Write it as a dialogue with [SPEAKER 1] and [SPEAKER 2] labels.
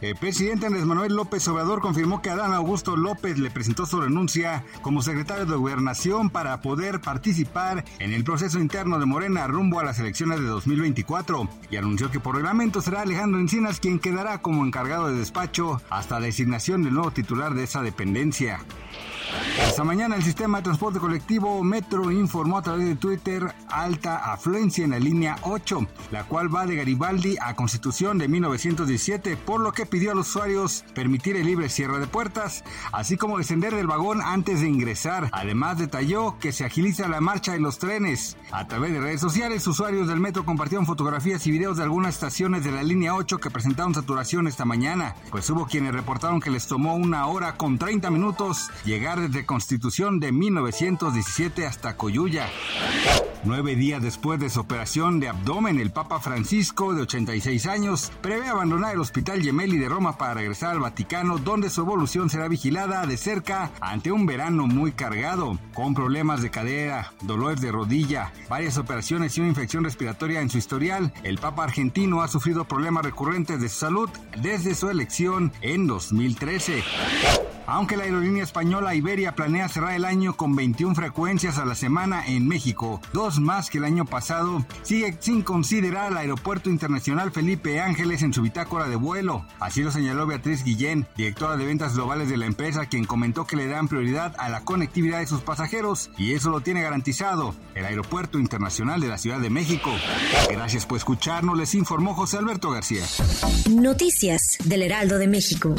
[SPEAKER 1] el presidente Andrés Manuel López Obrador confirmó que Adán Augusto López le presentó su renuncia como secretario de Gobernación para poder participar en el proceso interno de Morena rumbo a las elecciones de 2024 y anunció que por reglamento será Alejandro Encinas quien quedará como encargado de despacho hasta la designación del nuevo titular de esa dependencia. Esta mañana el sistema de transporte colectivo Metro informó a través de Twitter alta afluencia en la línea 8, la cual va de Garibaldi a Constitución de 1917, por lo que pidió a los usuarios permitir el libre cierre de puertas, así como descender del vagón antes de ingresar. Además detalló que se agiliza la marcha de los trenes. A través de redes sociales, usuarios del metro compartieron fotografías y videos de algunas estaciones de la línea 8 que presentaron saturación esta mañana, pues hubo quienes reportaron que les tomó una hora con 30 minutos llegar desde Constitución de 1917 hasta Coyuya. Nueve días después de su operación de abdomen, el Papa Francisco, de 86 años, prevé abandonar el Hospital Gemelli de Roma para regresar al Vaticano, donde su evolución será vigilada de cerca ante un verano muy cargado, con problemas de cadera, dolores de rodilla, varias operaciones y una infección respiratoria en su historial. El Papa argentino ha sufrido problemas recurrentes de salud desde su elección en 2013. Aunque la aerolínea española Iberia planea cerrar el año con 21 frecuencias a la semana en México, dos más que el año pasado, sigue sin considerar al Aeropuerto Internacional Felipe Ángeles en su bitácora de vuelo. Así lo señaló Beatriz Guillén, directora de ventas globales de la empresa, quien comentó que le dan prioridad a la conectividad de sus pasajeros y eso lo tiene garantizado el Aeropuerto Internacional de la Ciudad de México. Gracias por escucharnos, les informó José Alberto García.
[SPEAKER 2] Noticias del Heraldo de México.